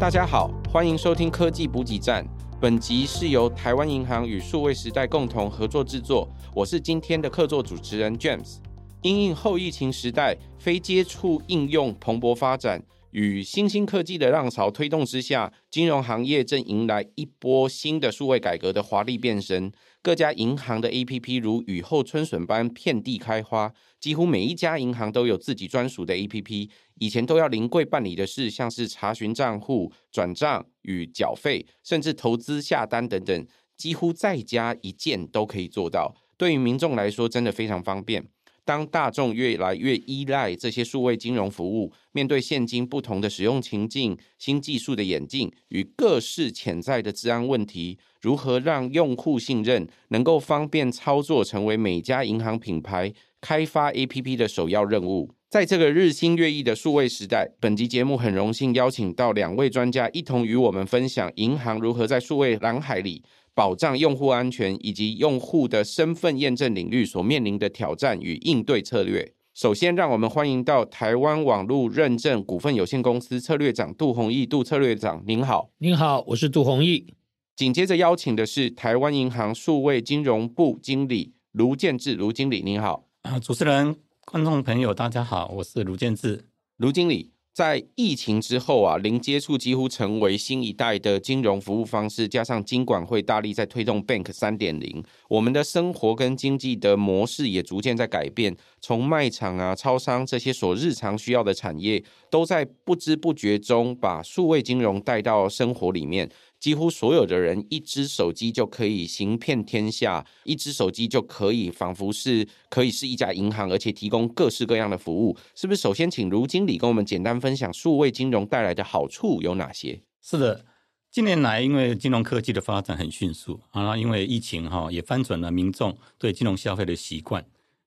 大家好，欢迎收听科技补给站。本集是由台湾银行与数位时代共同合作制作。我是今天的客座主持人 James。因应后疫情时代，非接触应用蓬勃发展。与新兴科技的浪潮推动之下，金融行业正迎来一波新的数位改革的华丽变身。各家银行的 APP 如雨后春笋般遍地开花，几乎每一家银行都有自己专属的 APP。以前都要临柜办理的事，像是查询账户、转账与缴费，甚至投资下单等等，几乎在家一键都可以做到。对于民众来说，真的非常方便。当大众越来越依赖这些数位金融服务，面对现今不同的使用情境、新技术的演进与各式潜在的治安问题，如何让用户信任，能够方便操作，成为每家银行品牌开发 APP 的首要任务。在这个日新月异的数位时代，本集节目很荣幸邀请到两位专家，一同与我们分享银行如何在数位蓝海里。保障用户安全以及用户的身份验证领域所面临的挑战与应对策略。首先，让我们欢迎到台湾网络认证股份有限公司策略长杜宏毅，杜策略长，您好。您好，我是杜宏毅。紧接着邀请的是台湾银行数位金融部经理卢建志，卢经理，您好。啊，主持人、观众朋友，大家好，我是卢建志，卢经理。在疫情之后啊，零接触几乎成为新一代的金融服务方式。加上金管会大力在推动 Bank 三点零，我们的生活跟经济的模式也逐渐在改变。从卖场啊、超商这些所日常需要的产业，都在不知不觉中把数位金融带到生活里面。几乎所有的人，一只手机就可以行遍天下，一只手机就可以仿佛是可以是一家银行，而且提供各式各样的服务。是不是？首先，请卢经理跟我们简单分享数位金融带来的好处有哪些？是的，近年来因为金融科技的发展很迅速，啊，因为疫情哈也翻转了民众对金融消费的习惯，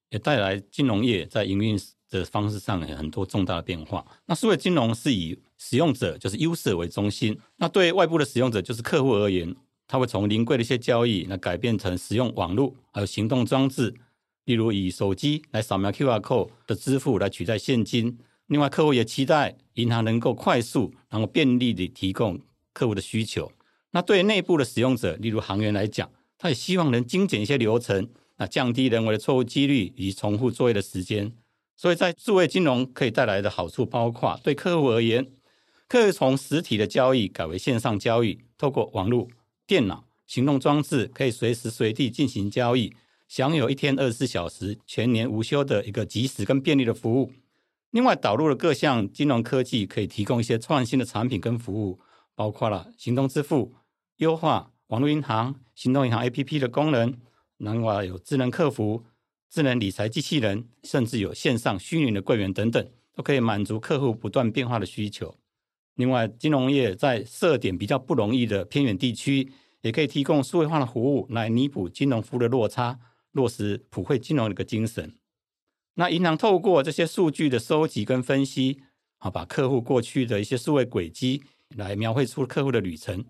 也带来金融业在营运的方式上有很多重大的变化。那数位金融是以使用者就是 user 为中心，那对外部的使用者就是客户而言，他会从零柜的一些交易，那改变成使用网络还有行动装置，例如以手机来扫描 QR code 的支付来取代现金。另外，客户也期待银行能够快速然后便利地提供客户的需求。那对内部的使用者，例如行员来讲，他也希望能精简一些流程，那降低人为的错误几率以及重复作业的时间。所以在数位金融可以带来的好处，包括对客户而言。可以从实体的交易改为线上交易，透过网络、电脑、行动装置，可以随时随地进行交易，享有一天二十四小时、全年无休的一个及时跟便利的服务。另外，导入了各项金融科技，可以提供一些创新的产品跟服务，包括了行动支付、优化网络银行、行动银行 APP 的功能，另外有智能客服、智能理财机器人，甚至有线上虚拟的柜员等等，都可以满足客户不断变化的需求。另外，金融业在设点比较不容易的偏远地区，也可以提供数位化的服务来弥补金融服务的落差，落实普惠金融的一个精神。那银行透过这些数据的收集跟分析，啊，把客户过去的一些数位轨迹来描绘出客户的旅程，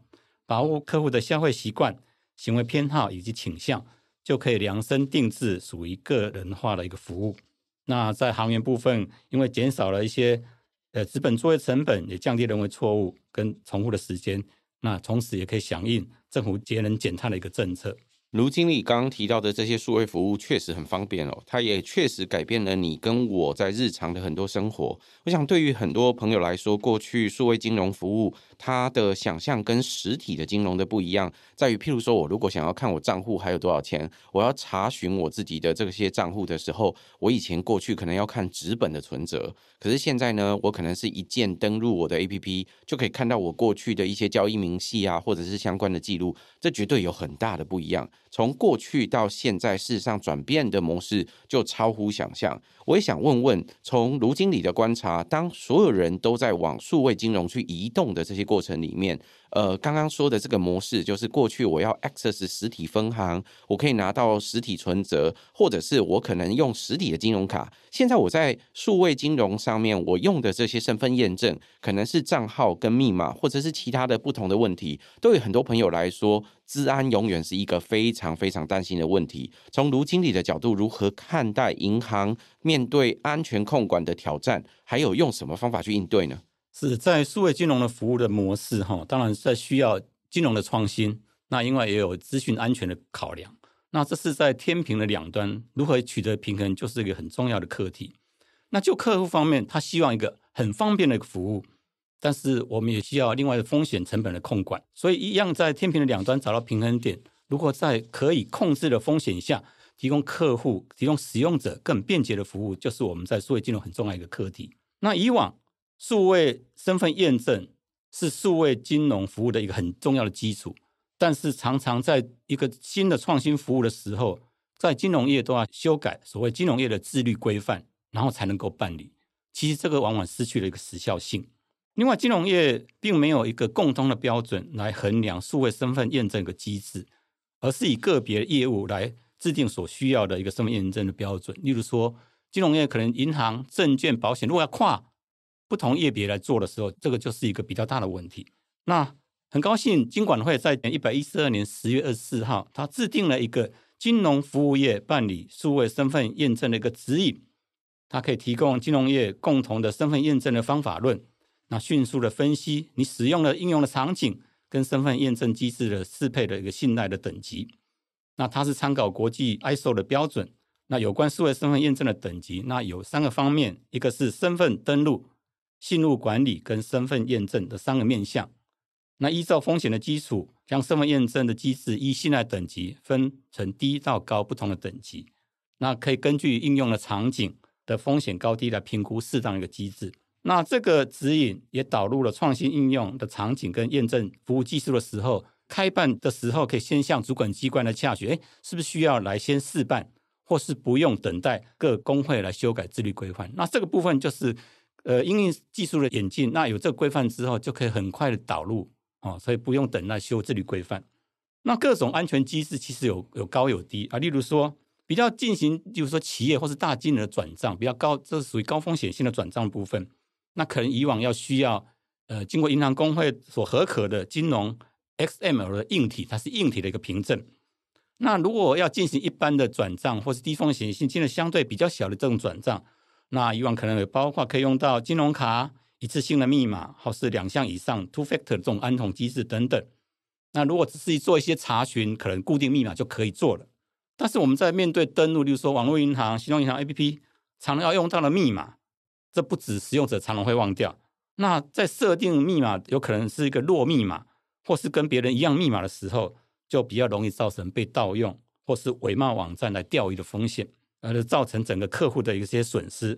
把握客户的消费习惯、行为偏好以及倾向，就可以量身定制属于个人化的一个服务。那在行员部分，因为减少了一些。呃，资本作业成本也降低人为错误跟重复的时间，那从此也可以响应政府节能减碳的一个政策。卢经理刚刚提到的这些数位服务确实很方便哦，它也确实改变了你跟我在日常的很多生活。我想对于很多朋友来说，过去数位金融服务它的想象跟实体的金融的不一样，在于譬如说我如果想要看我账户还有多少钱，我要查询我自己的这些账户的时候，我以前过去可能要看纸本的存折，可是现在呢，我可能是一键登录我的 APP 就可以看到我过去的一些交易明细啊，或者是相关的记录，这绝对有很大的不一样。从过去到现在，事实上转变的模式就超乎想象。我也想问问，从卢经理的观察，当所有人都在往数位金融去移动的这些过程里面，呃，刚刚说的这个模式，就是过去我要 access 实体分行，我可以拿到实体存折，或者是我可能用实体的金融卡。现在我在数位金融上面，我用的这些身份验证，可能是账号跟密码，或者是其他的不同的问题，对于很多朋友来说，治安永远是一个非常非常担心的问题。从卢经理的角度，如何看待银行面对安全控管的挑战，还有用什么方法去应对呢？是在数位金融的服务的模式哈，当然在需要金融的创新，那另外也有资讯安全的考量。那这是在天平的两端，如何取得平衡，就是一个很重要的课题。那就客户方面，他希望一个很方便的服务，但是我们也需要另外的风险成本的控管。所以，一样在天平的两端找到平衡点。如果在可以控制的风险下，提供客户、提供使用者更便捷的服务，就是我们在数位金融很重要一个课题。那以往数位身份验证是数位金融服务的一个很重要的基础。但是常常在一个新的创新服务的时候，在金融业都要修改所谓金融业的自律规范，然后才能够办理。其实这个往往失去了一个时效性。另外，金融业并没有一个共通的标准来衡量数位身份验证的机制，而是以个别业务来制定所需要的一个身份验证的标准。例如说，金融业可能银行、证券、保险，如果要跨不同业别来做的时候，这个就是一个比较大的问题。那很高兴，金管会在一百一十二年十月二十四号，他制定了一个金融服务业办理数位身份验证的一个指引，它可以提供金融业共同的身份验证的方法论，那迅速的分析你使用的应用的场景跟身份验证机制的适配的一个信赖的等级。那它是参考国际 ISO 的标准，那有关数位身份验证的等级，那有三个方面，一个是身份登录、信用管理跟身份验证的三个面向。那依照风险的基础，将身份验证的机制依信赖等级分成低到高不同的等级。那可以根据应用的场景的风险高低来评估适当一个机制。那这个指引也导入了创新应用的场景跟验证服务技术的时候，开办的时候可以先向主管机关来洽询，诶，是不是需要来先试办，或是不用等待各工会来修改自律规范。那这个部分就是，呃，因应技术的演进，那有这个规范之后，就可以很快的导入。哦，所以不用等那修自律规范。那各种安全机制其实有有高有低啊。例如说，比较进行，就是说企业或是大金额转账比较高，这是属于高风险性的转账部分。那可能以往要需要呃经过银行工会所核可的金融 XML 的硬体，它是硬体的一个凭证。那如果要进行一般的转账或是低风险性、金额相对比较小的这种转账，那以往可能也包括可以用到金融卡。一次性的密码，或是两项以上 two factor 这种安统机制等等。那如果只是做一些查询，可能固定密码就可以做了。但是我们在面对登录，例如说网络银行、行动银行 APP，常常要用到的密码，这不止使用者常常会忘掉。那在设定密码有可能是一个弱密码，或是跟别人一样密码的时候，就比较容易造成被盗用，或是伪冒网站来钓鱼的风险，而造成整个客户的一些损失。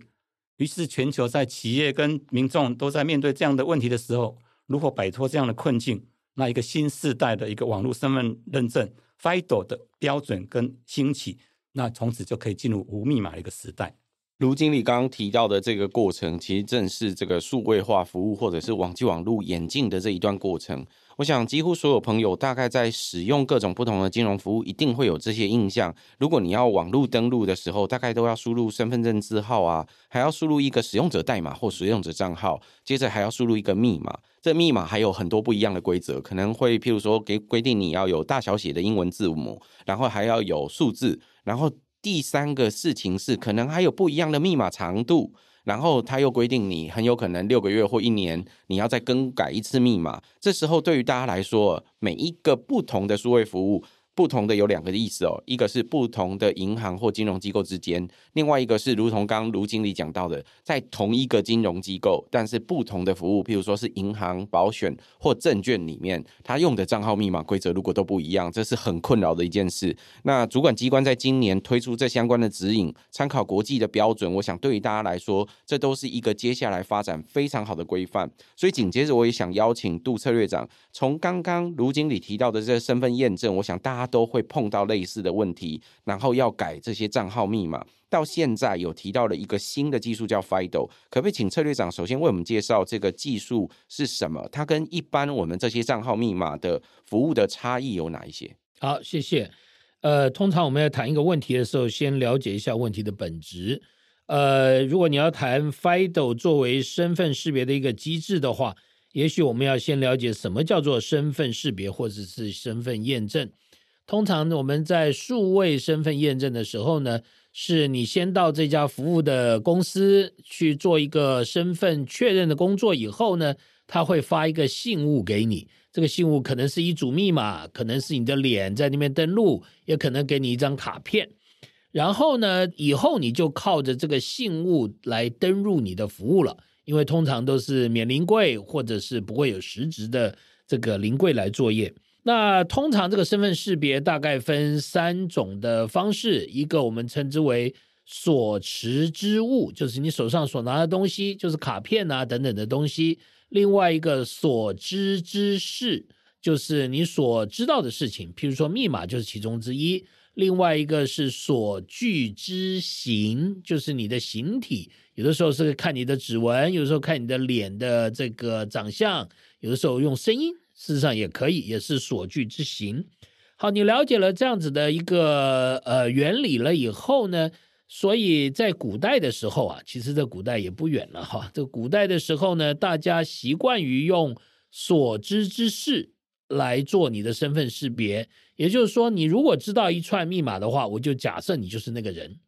于是，全球在企业跟民众都在面对这样的问题的时候，如何摆脱这样的困境？那一个新时代的一个网络身份认证 FIDO 的标准跟兴起，那从此就可以进入无密码的一个时代。卢经理刚刚提到的这个过程，其实正是这个数位化服务或者是网际网络演进的这一段过程。我想，几乎所有朋友大概在使用各种不同的金融服务，一定会有这些印象。如果你要网络登录的时候，大概都要输入身份证字号啊，还要输入一个使用者代码或使用者账号，接着还要输入一个密码。这密码还有很多不一样的规则，可能会譬如说给规定你要有大小写的英文字母，然后还要有数字，然后第三个事情是可能还有不一样的密码长度。然后他又规定你很有可能六个月或一年你要再更改一次密码，这时候对于大家来说，每一个不同的数位服务。不同的有两个意思哦，一个是不同的银行或金融机构之间，另外一个是如同刚卢经理讲到的，在同一个金融机构，但是不同的服务，譬如说是银行、保险或证券里面，他用的账号密码规则如果都不一样，这是很困扰的一件事。那主管机关在今年推出这相关的指引，参考国际的标准，我想对于大家来说，这都是一个接下来发展非常好的规范。所以紧接着我也想邀请杜策略长，从刚刚卢经理提到的这个身份验证，我想大。他都会碰到类似的问题，然后要改这些账号密码。到现在有提到了一个新的技术叫 FIDO，可不可以请策略长首先为我们介绍这个技术是什么？它跟一般我们这些账号密码的服务的差异有哪一些？好，谢谢。呃，通常我们要谈一个问题的时候，先了解一下问题的本质。呃，如果你要谈 FIDO 作为身份识别的一个机制的话，也许我们要先了解什么叫做身份识别或者是身份验证。通常我们在数位身份验证的时候呢，是你先到这家服务的公司去做一个身份确认的工作以后呢，他会发一个信物给你。这个信物可能是一组密码，可能是你的脸在那边登录，也可能给你一张卡片。然后呢，以后你就靠着这个信物来登入你的服务了，因为通常都是免临柜或者是不会有实质的这个临柜来作业。那通常这个身份识别大概分三种的方式，一个我们称之为所持之物，就是你手上所拿的东西，就是卡片啊等等的东西；另外一个所知之事，就是你所知道的事情，譬如说密码就是其中之一；另外一个是所具之形，就是你的形体，有的时候是看你的指纹，有的时候看你的脸的这个长相，有的时候用声音。事实上也可以，也是所具之形。好，你了解了这样子的一个呃原理了以后呢，所以在古代的时候啊，其实这古代也不远了哈。这古代的时候呢，大家习惯于用所知之事来做你的身份识别。也就是说，你如果知道一串密码的话，我就假设你就是那个人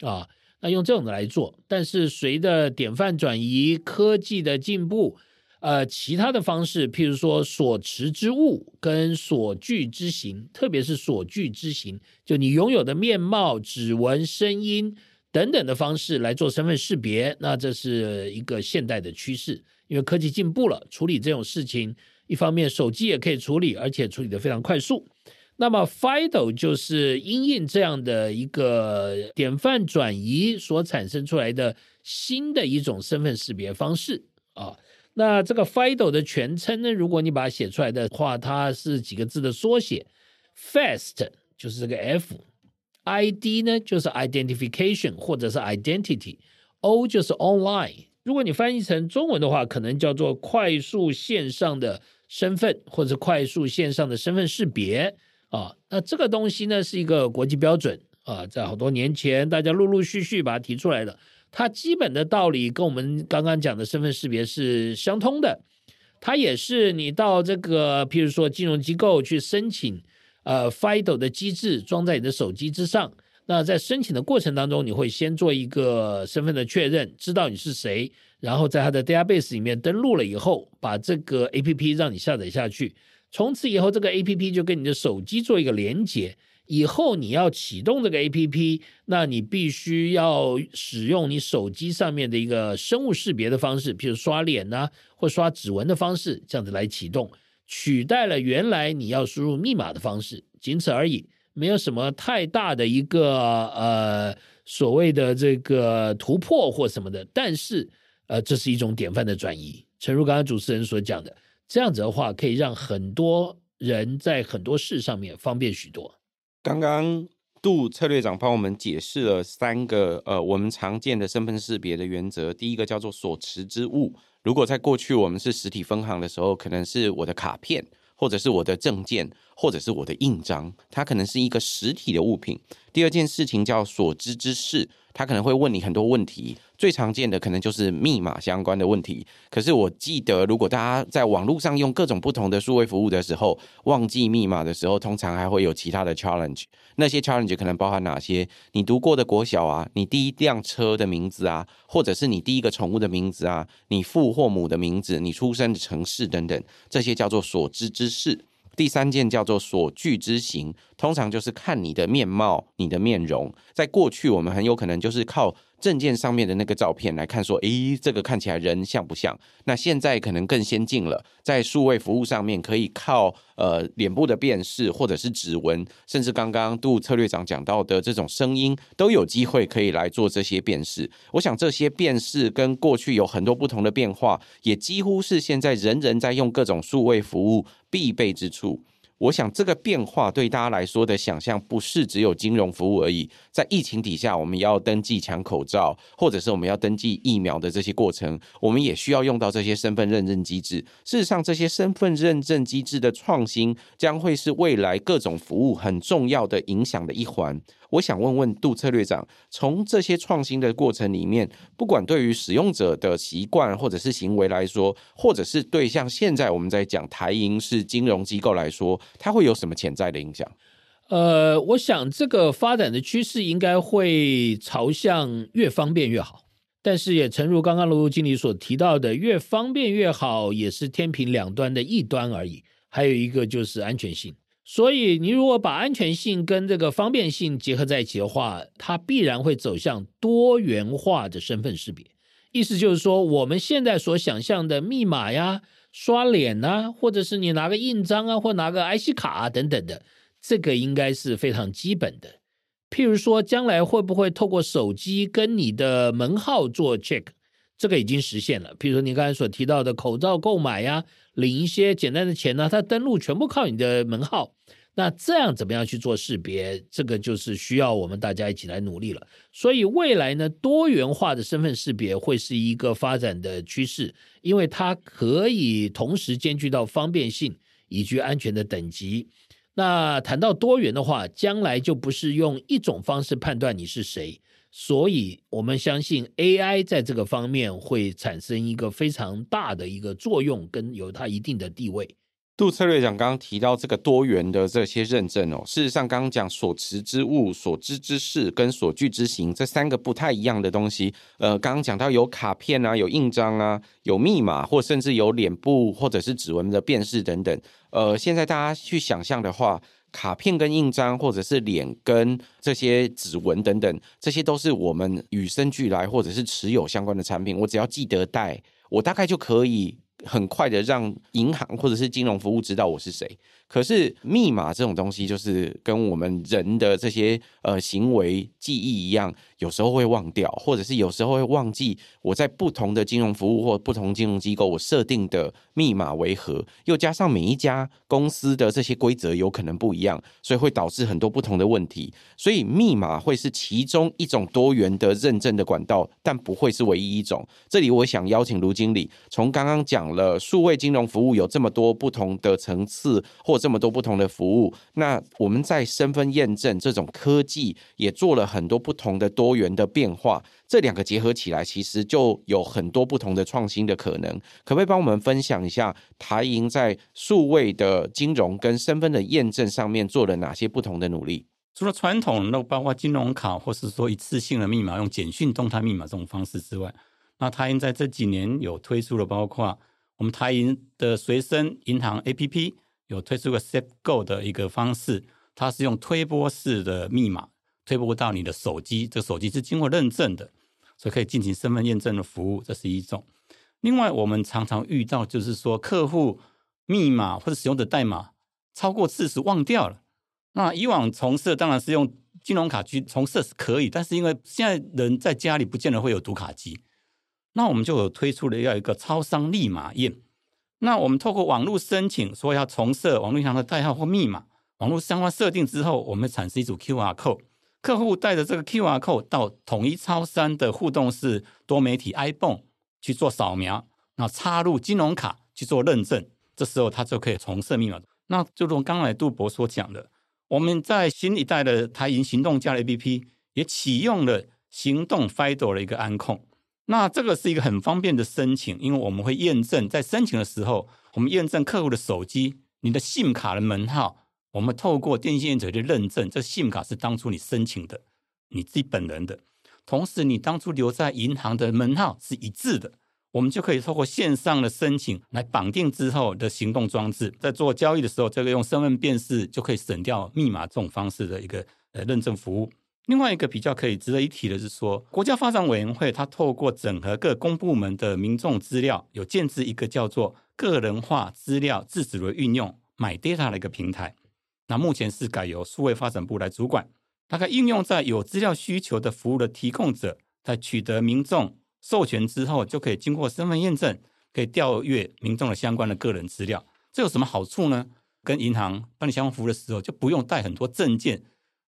啊。那用这种的来做，但是随着典范转移、科技的进步。呃，其他的方式，譬如说所持之物跟所具之形，特别是所具之形，就你拥有的面貌、指纹、声音等等的方式来做身份识别，那这是一个现代的趋势，因为科技进步了，处理这种事情，一方面手机也可以处理，而且处理得非常快速。那么 FIDO 就是因应这样的一个典范转移所产生出来的新的一种身份识别方式啊。那这个 FIDO 的全称呢？如果你把它写出来的话，它是几个字的缩写，FAST 就是这个 F，ID 呢就是 Identification 或者是 Identity，O 就是 Online。如果你翻译成中文的话，可能叫做快速线上的身份或者快速线上的身份识别啊。那这个东西呢是一个国际标准啊，在好多年前大家陆陆续续把它提出来的。它基本的道理跟我们刚刚讲的身份识别是相通的，它也是你到这个，譬如说金融机构去申请，呃，FIDO 的机制装在你的手机之上。那在申请的过程当中，你会先做一个身份的确认，知道你是谁，然后在它的 database 里面登录了以后，把这个 APP 让你下载下去，从此以后这个 APP 就跟你的手机做一个连接。以后你要启动这个 APP，那你必须要使用你手机上面的一个生物识别的方式，譬如刷脸呐、或刷指纹的方式，这样子来启动，取代了原来你要输入密码的方式，仅此而已，没有什么太大的一个呃所谓的这个突破或什么的。但是呃，这是一种典范的转移，诚如刚才主持人所讲的，这样子的话可以让很多人在很多事上面方便许多。刚刚杜策略长帮我们解释了三个呃，我们常见的身份识别的原则。第一个叫做所持之物，如果在过去我们是实体分行的时候，可能是我的卡片，或者是我的证件，或者是我的印章，它可能是一个实体的物品。第二件事情叫所知之事，他可能会问你很多问题。最常见的可能就是密码相关的问题，可是我记得，如果大家在网络上用各种不同的数位服务的时候，忘记密码的时候，通常还会有其他的 challenge。那些 challenge 可能包含哪些？你读过的国小啊，你第一辆车的名字啊，或者是你第一个宠物的名字啊，你父或母的名字，你出生的城市等等，这些叫做所知之事。第三件叫做所具之形，通常就是看你的面貌、你的面容。在过去，我们很有可能就是靠证件上面的那个照片来看，说，诶，这个看起来人像不像？那现在可能更先进了，在数位服务上面可以靠呃脸部的辨识，或者是指纹，甚至刚刚杜策略长讲到的这种声音，都有机会可以来做这些辨识。我想这些辨识跟过去有很多不同的变化，也几乎是现在人人在用各种数位服务必备之处。我想这个变化对大家来说的想象不是只有金融服务而已。在疫情底下，我们要登记抢口罩，或者是我们要登记疫苗的这些过程，我们也需要用到这些身份认证机制。事实上，这些身份认证机制的创新将会是未来各种服务很重要的影响的一环。我想问问杜策略长，从这些创新的过程里面，不管对于使用者的习惯或者是行为来说，或者是对像现在我们在讲台银是金融机构来说，它会有什么潜在的影响？呃，我想这个发展的趋势应该会朝向越方便越好，但是也诚如刚刚罗罗经理所提到的，越方便越好也是天平两端的一端而已。还有一个就是安全性，所以你如果把安全性跟这个方便性结合在一起的话，它必然会走向多元化的身份识别。意思就是说，我们现在所想象的密码呀、刷脸啊，或者是你拿个印章啊，或拿个 IC 卡啊等等的，这个应该是非常基本的。譬如说，将来会不会透过手机跟你的门号做 check？这个已经实现了。譬如说，你刚才所提到的口罩购买呀。领一些简单的钱呢，它登录全部靠你的门号，那这样怎么样去做识别？这个就是需要我们大家一起来努力了。所以未来呢，多元化的身份识别会是一个发展的趋势，因为它可以同时兼具到方便性以及安全的等级。那谈到多元的话，将来就不是用一种方式判断你是谁。所以，我们相信 AI 在这个方面会产生一个非常大的一个作用，跟有它一定的地位。杜策略长刚刚提到这个多元的这些认证哦，事实上刚刚讲所持之物、所知之事跟所具之行这三个不太一样的东西。呃，刚刚讲到有卡片啊、有印章啊、有密码，或甚至有脸部或者是指纹的辨识等等。呃，现在大家去想象的话。卡片跟印章，或者是脸跟这些指纹等等，这些都是我们与生俱来或者是持有相关的产品。我只要记得带，我大概就可以很快的让银行或者是金融服务知道我是谁。可是密码这种东西，就是跟我们人的这些呃行为记忆一样。有时候会忘掉，或者是有时候会忘记我在不同的金融服务或不同金融机构我设定的密码为何，又加上每一家公司的这些规则有可能不一样，所以会导致很多不同的问题。所以密码会是其中一种多元的认证的管道，但不会是唯一一种。这里我想邀请卢经理，从刚刚讲了数位金融服务有这么多不同的层次或这么多不同的服务，那我们在身份验证这种科技也做了很多不同的多。元的变化，这两个结合起来，其实就有很多不同的创新的可能。可不可以帮我们分享一下台银在数位的金融跟身份的验证上面做了哪些不同的努力？除了传统那，包括金融卡或是说一次性的密码，用简讯动态密码这种方式之外，那台银在这几年有推出了包括我们台银的随身银行 APP，有推出个 Set Go 的一个方式，它是用推波式的密码。推波到你的手机，这个手机是经过认证的，所以可以进行身份验证的服务，这是一种。另外，我们常常遇到就是说，客户密码或者使用的代码超过次数忘掉了。那以往重设当然是用金融卡去重设是可以，但是因为现在人在家里不见得会有读卡机，那我们就有推出了要一个超商立码验。那我们透过网络申请说要重设网络银行的代号或密码，网络相关设定之后，我们产生一组 QR code。客户带着这个 QR code 到统一超商的互动式多媒体 ibon 去做扫描，然后插入金融卡去做认证，这时候他就可以重设密码。那就如刚才杜博所讲的，我们在新一代的台银行动家的 APP 也启用了行动 FIDO 的一个安控。那这个是一个很方便的申请，因为我们会验证在申请的时候，我们验证客户的手机，你的 SIM 卡的门号。我们透过电信业者的认证，这 SIM 卡是当初你申请的，你自己本人的。同时，你当初留在银行的门号是一致的，我们就可以透过线上的申请来绑定之后的行动装置，在做交易的时候，这个用身份辨识就可以省掉密码这种方式的一个呃认证服务。另外一个比较可以值得一提的是说，国家发展委员会它透过整合各公部门的民众资料，有建置一个叫做个人化资料自主的运用买 data 的一个平台。那目前是改由数位发展部来主管，大概应用在有资料需求的服务的提供者，在取得民众授权之后，就可以经过身份验证，可以调阅民众的相关的个人资料。这有什么好处呢？跟银行办理相关服务的时候，就不用带很多证件，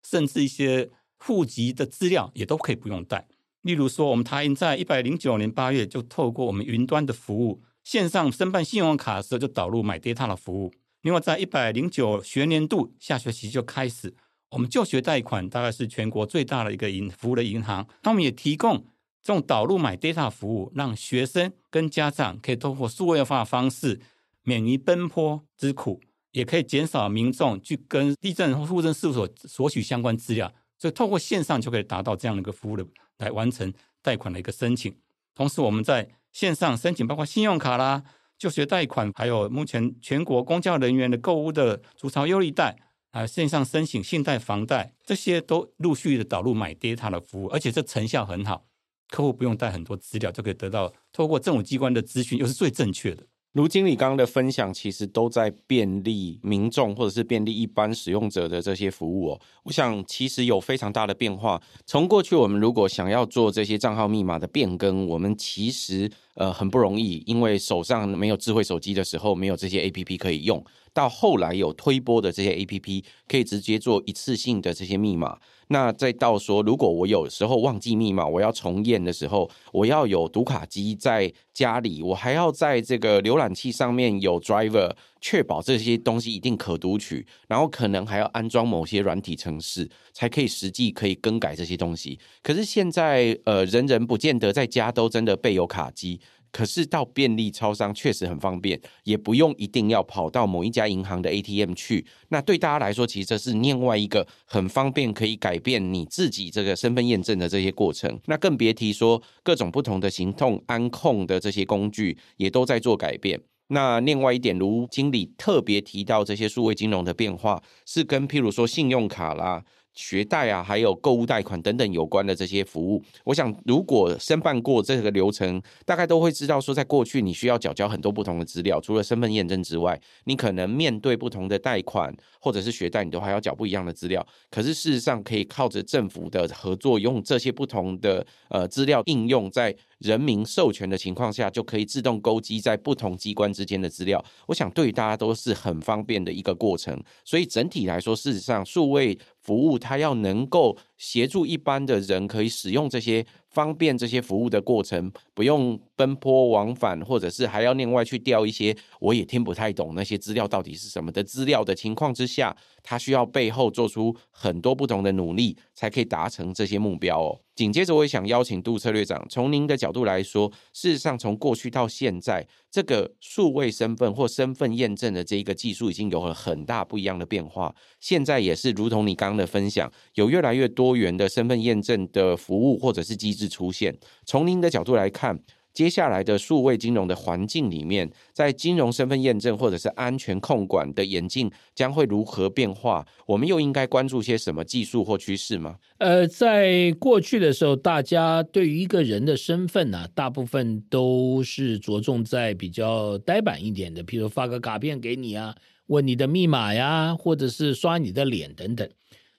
甚至一些户籍的资料也都可以不用带。例如说，我们台银在一百零九年八月就透过我们云端的服务，线上申办信用卡的时候就导入买 data 的服务。另外，在一百零九学年度下学期就开始，我们就学贷款大概是全国最大的一个银服务的银行，他们也提供这种导入买 data 服务，让学生跟家长可以通过数位化的方式，免于奔波之苦，也可以减少民众去跟地震或户政事务所索取相关资料，所以透过线上就可以达到这样的一个服务的来完成贷款的一个申请。同时，我们在线上申请，包括信用卡啦、就学贷款，还有目前全国公教人员的购物的竹潮优利贷啊，线上申请信贷、房贷，这些都陆续的导入买 data 的服务，而且这成效很好，客户不用带很多资料就可以得到，透过政府机关的资讯，又是最正确的。卢经理刚刚的分享，其实都在便利民众或者是便利一般使用者的这些服务哦。我想其实有非常大的变化。从过去我们如果想要做这些账号密码的变更，我们其实呃很不容易，因为手上没有智慧手机的时候，没有这些 APP 可以用。到后来有推播的这些 APP，可以直接做一次性的这些密码。那再到说，如果我有时候忘记密码，我要重验的时候，我要有读卡机在家里，我还要在这个浏览器上面有 driver，确保这些东西一定可读取，然后可能还要安装某些软体程式，才可以实际可以更改这些东西。可是现在，呃，人人不见得在家都真的备有卡机。可是到便利超商确实很方便，也不用一定要跑到某一家银行的 ATM 去。那对大家来说，其实这是另外一个很方便可以改变你自己这个身份验证的这些过程。那更别提说各种不同的行动安控的这些工具也都在做改变。那另外一点，卢经理特别提到这些数位金融的变化，是跟譬如说信用卡啦。学贷啊，还有购物贷款等等有关的这些服务，我想如果申办过这个流程，大概都会知道说，在过去你需要缴交很多不同的资料，除了身份验证之外，你可能面对不同的贷款或者是学贷，你都还要缴不一样的资料。可是事实上，可以靠着政府的合作，用这些不同的呃资料应用在。人民授权的情况下，就可以自动勾稽在不同机关之间的资料。我想对大家都是很方便的一个过程。所以整体来说，事实上数位服务它要能够协助一般的人可以使用这些。方便这些服务的过程，不用奔波往返，或者是还要另外去调一些我也听不太懂那些资料到底是什么的资料的情况之下，他需要背后做出很多不同的努力，才可以达成这些目标哦。紧接着，我也想邀请杜策略长，从您的角度来说，事实上从过去到现在，这个数位身份或身份验证的这一个技术已经有了很大不一样的变化。现在也是如同你刚刚的分享，有越来越多元的身份验证的服务或者是机制出现。从您的角度来看，接下来的数位金融的环境里面，在金融身份验证或者是安全控管的演进将会如何变化？我们又应该关注些什么技术或趋势吗？呃，在过去的时候，大家对于一个人的身份呢、大部分都是着重在比较呆板一点的，比如发个卡片给你啊，问你的密码呀，或者是刷你的脸等等。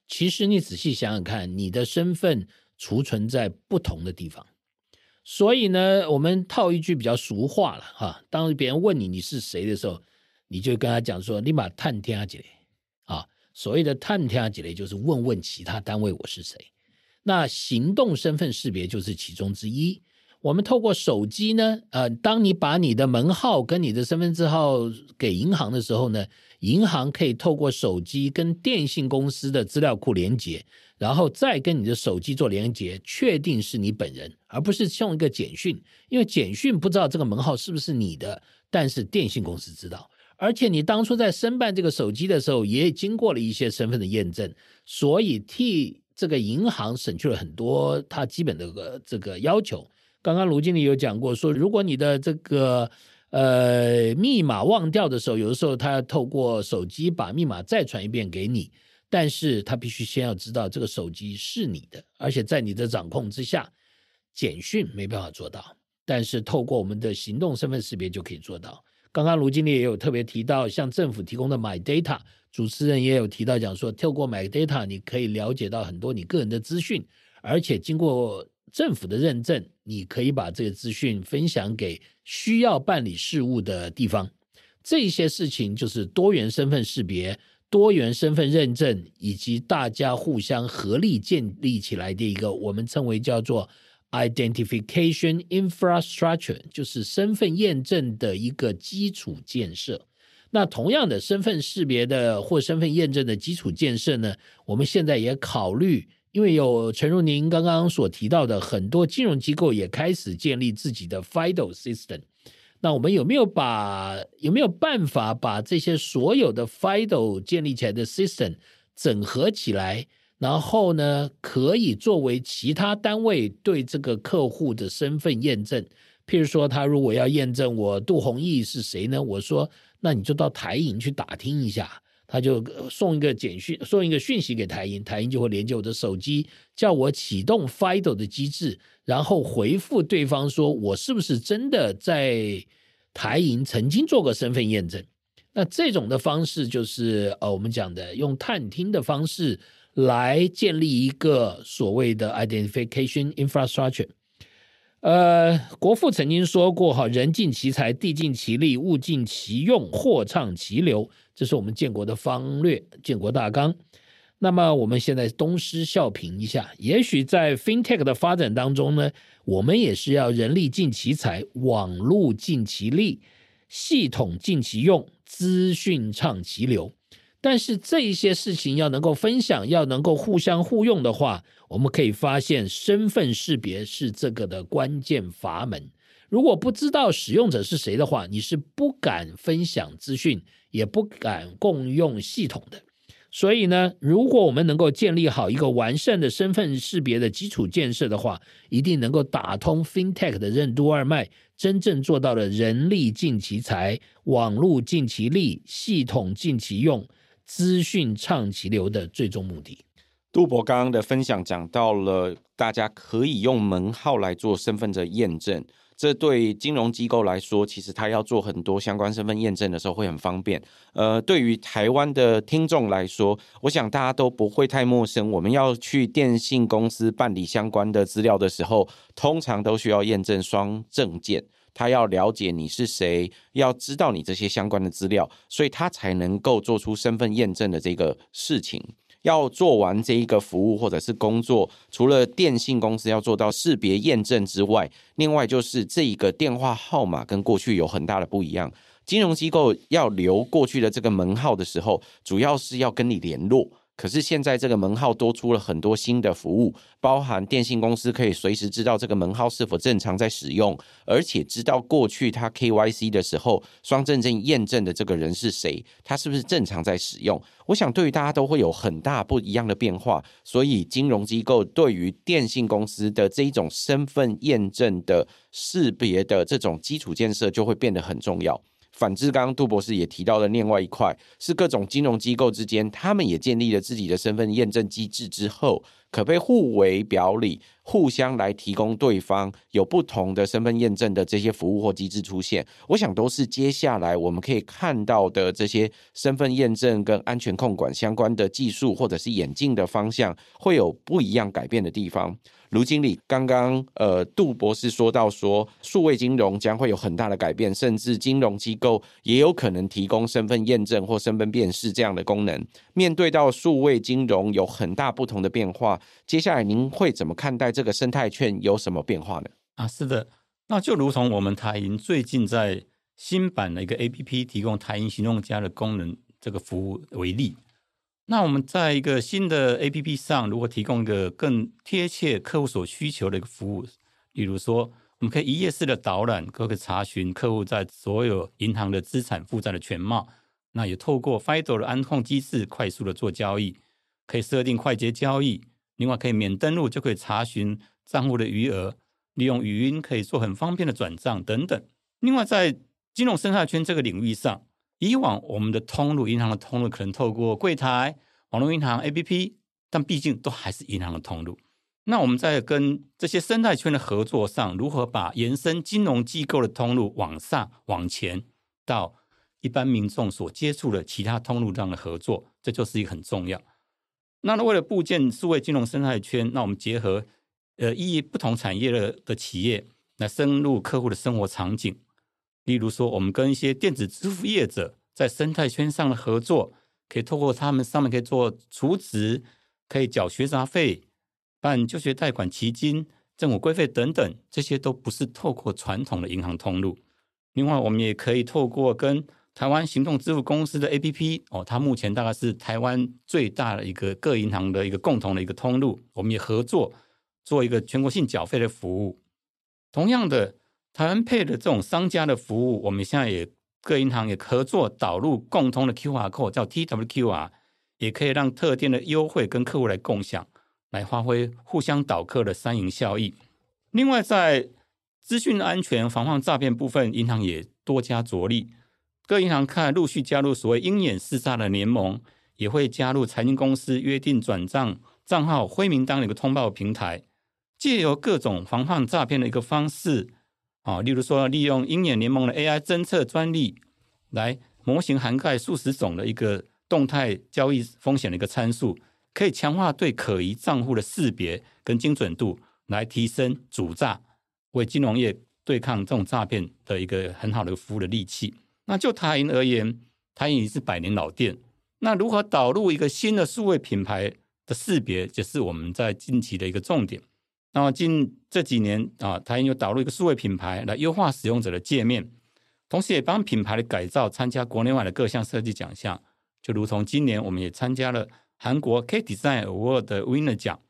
其实你仔细想想看，你的身份储存在不同的地方。所以呢，我们套一句比较俗话了哈，当别人问你你是谁的时候，你就跟他讲说：“你把探听起来啊。”所谓的探听起来就是问问其他单位我是谁。那行动身份识别就是其中之一。我们透过手机呢，呃，当你把你的门号跟你的身份证号给银行的时候呢，银行可以透过手机跟电信公司的资料库连接。然后再跟你的手机做连接，确定是你本人，而不是送一个简讯，因为简讯不知道这个门号是不是你的，但是电信公司知道。而且你当初在申办这个手机的时候，也经过了一些身份的验证，所以替这个银行省去了很多它基本的这个要求。刚刚卢经理有讲过，说如果你的这个呃密码忘掉的时候，有的时候他要透过手机把密码再传一遍给你。但是他必须先要知道这个手机是你的，而且在你的掌控之下，简讯没办法做到，但是透过我们的行动身份识别就可以做到。刚刚卢经理也有特别提到，向政府提供的 MyData，主持人也有提到讲说，透过 MyData 你可以了解到很多你个人的资讯，而且经过政府的认证，你可以把这个资讯分享给需要办理事务的地方。这些事情就是多元身份识别。多元身份认证以及大家互相合力建立起来的一个，我们称为叫做 identification infrastructure，就是身份验证的一个基础建设。那同样的身份识别的或身份验证的基础建设呢，我们现在也考虑，因为有陈如您刚刚所提到的，很多金融机构也开始建立自己的 FIDO system。那我们有没有把有没有办法把这些所有的 FIDO 建立起来的 system 整合起来，然后呢，可以作为其他单位对这个客户的身份验证？譬如说，他如果要验证我杜宏毅是谁呢？我说，那你就到台银去打听一下。他就送一个简讯，送一个讯息给台银，台银就会连接我的手机，叫我启动 FIDO 的机制，然后回复对方说，我是不是真的在台银曾经做过身份验证？那这种的方式就是呃，我们讲的用探听的方式来建立一个所谓的 identification infrastructure。呃，国父曾经说过哈，人尽其才，地尽其力，物尽其用，货畅其流。这是我们建国的方略，建国大纲。那么我们现在东施效颦一下，也许在 FinTech 的发展当中呢，我们也是要人力尽其才，网络尽其力，系统尽其用，资讯畅其流。但是这一些事情要能够分享，要能够互相互用的话，我们可以发现身份识别是这个的关键阀门。如果不知道使用者是谁的话，你是不敢分享资讯，也不敢共用系统的。所以呢，如果我们能够建立好一个完善的身份识别的基础建设的话，一定能够打通 FinTech 的任督二脉，真正做到了人力尽其才，网络尽其力，系统尽其用，资讯畅其流的最终目的。杜博刚刚的分享讲到了，大家可以用门号来做身份的验证。这对金融机构来说，其实他要做很多相关身份验证的时候会很方便。呃，对于台湾的听众来说，我想大家都不会太陌生。我们要去电信公司办理相关的资料的时候，通常都需要验证双证件。他要了解你是谁，要知道你这些相关的资料，所以他才能够做出身份验证的这个事情。要做完这一个服务或者是工作，除了电信公司要做到识别验证之外，另外就是这一个电话号码跟过去有很大的不一样。金融机构要留过去的这个门号的时候，主要是要跟你联络。可是现在这个门号多出了很多新的服务，包含电信公司可以随时知道这个门号是否正常在使用，而且知道过去他 KYC 的时候双证件验证的这个人是谁，他是不是正常在使用。我想对于大家都会有很大不一样的变化，所以金融机构对于电信公司的这一种身份验证的识别的这种基础建设就会变得很重要。反之，刚刚杜博士也提到了另外一块，是各种金融机构之间，他们也建立了自己的身份验证机制之后，可被互为表里，互相来提供对方有不同的身份验证的这些服务或机制出现。我想都是接下来我们可以看到的这些身份验证跟安全控管相关的技术或者是演进的方向，会有不一样改变的地方。卢经理，刚刚呃，杜博士说到说，数位金融将会有很大的改变，甚至金融机构也有可能提供身份验证或身份辨识这样的功能。面对到数位金融有很大不同的变化，接下来您会怎么看待这个生态圈有什么变化呢？啊，是的，那就如同我们台银最近在新版的一个 APP 提供台银行动家的功能这个服务为例。那我们在一个新的 APP 上，如果提供一个更贴切客户所需求的一个服务，比如说，我们可以一页式的导览，可以查询客户在所有银行的资产负债的全貌。那也透过 FIDO 的安控机制，快速的做交易，可以设定快捷交易。另外，可以免登录就可以查询账户的余额，利用语音可以做很方便的转账等等。另外，在金融生态圈这个领域上，以往我们的通路，银行的通路可能透过柜台、网络银行 APP，但毕竟都还是银行的通路。那我们在跟这些生态圈的合作上，如何把延伸金融机构的通路往上、往前到一般民众所接触的其他通路这样的合作，这就是一个很重要。那为了构建数位金融生态圈，那我们结合呃意义不同产业的的企业来深入客户的生活场景。例如说，我们跟一些电子支付业者在生态圈上的合作，可以透过他们上面可以做储值，可以缴学杂费、办就学贷款、基金、政府规费等等，这些都不是透过传统的银行通路。另外，我们也可以透过跟台湾行动支付公司的 APP 哦，它目前大概是台湾最大的一个各银行的一个共同的一个通路，我们也合作做一个全国性缴费的服务。同样的。台湾 Pay 的这种商家的服务，我们现在也各银行也合作导入共通的 QR code，叫 TWQR，也可以让特定的优惠跟客户来共享，来发挥互相导客的三赢效益。另外，在资讯安全防范诈骗部分，银行也多加着力。各银行看陆续加入所谓鹰眼识诈的联盟，也会加入财经公司约定转账账号灰名单的一个通报平台，借由各种防范诈骗的一个方式。啊，例如说，利用鹰眼联盟的 AI 侦测专利，来模型涵盖数十种的一个动态交易风险的一个参数，可以强化对可疑账户的识别跟精准度，来提升主诈，为金融业对抗这种诈骗的一个很好的服务的利器。那就台银而言，台银是百年老店，那如何导入一个新的数位品牌的识别，就是我们在近期的一个重点。那么近这几年啊，台银又导入一个数位品牌来优化使用者的界面，同时也帮品牌的改造参加国内外的各项设计奖项，就如同今年我们也参加了韩国 K Design Award 的 Winner 奖，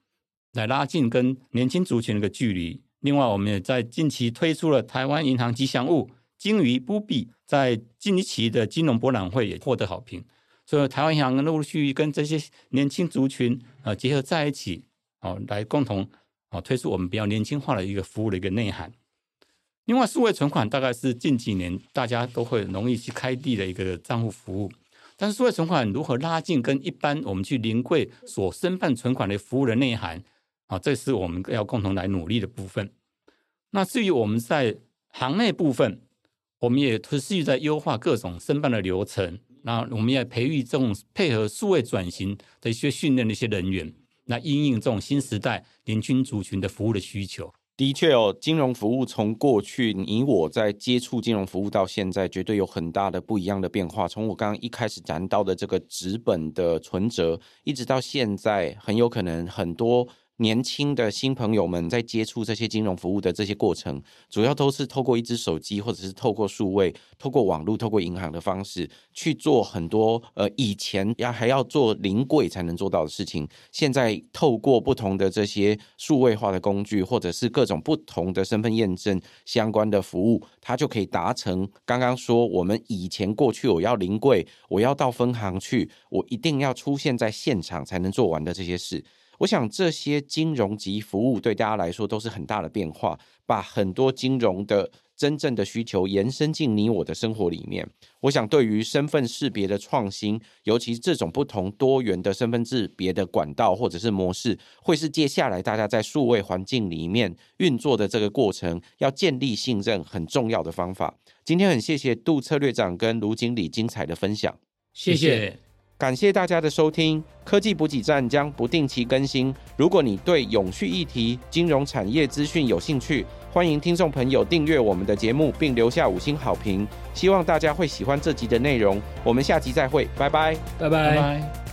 来拉近跟年轻族群的一个距离。另外，我们也在近期推出了台湾银行吉祥物鲸鱼布币在近期的金融博览会也获得好评。所以，台湾银行陆陆续续跟这些年轻族群啊结合在一起，哦，来共同。啊，推出我们比较年轻化的一个服务的一个内涵。另外，数位存款大概是近几年大家都会容易去开立的一个账户服务。但是，数位存款如何拉近跟一般我们去临柜所申办存款的服务的内涵？啊，这是我们要共同来努力的部分。那至于我们在行内部分，我们也持续在优化各种申办的流程。那我们也培育这种配合数位转型的一些训练的一些人员。那应应这种新时代年轻族群的服务的需求，的确哦，金融服务从过去你我在接触金融服务到现在，绝对有很大的不一样的变化。从我刚刚一开始谈到的这个纸本的存折，一直到现在，很有可能很多。年轻的新朋友们在接触这些金融服务的这些过程，主要都是透过一支手机，或者是透过数位、透过网络、透过银行的方式去做很多呃以前要还要做临柜才能做到的事情。现在透过不同的这些数位化的工具，或者是各种不同的身份验证相关的服务，它就可以达成刚刚说我们以前过去我要临柜，我要到分行去，我一定要出现在现场才能做完的这些事。我想这些金融及服务对大家来说都是很大的变化，把很多金融的真正的需求延伸进你我的生活里面。我想对于身份识别的创新，尤其这种不同多元的身份识别的管道或者是模式，会是接下来大家在数位环境里面运作的这个过程，要建立信任很重要的方法。今天很谢谢杜策略长跟卢经理精彩的分享，谢谢。感谢大家的收听，科技补给站将不定期更新。如果你对永续议题、金融产业资讯有兴趣，欢迎听众朋友订阅我们的节目，并留下五星好评。希望大家会喜欢这集的内容。我们下集再会，拜拜，拜拜。拜拜。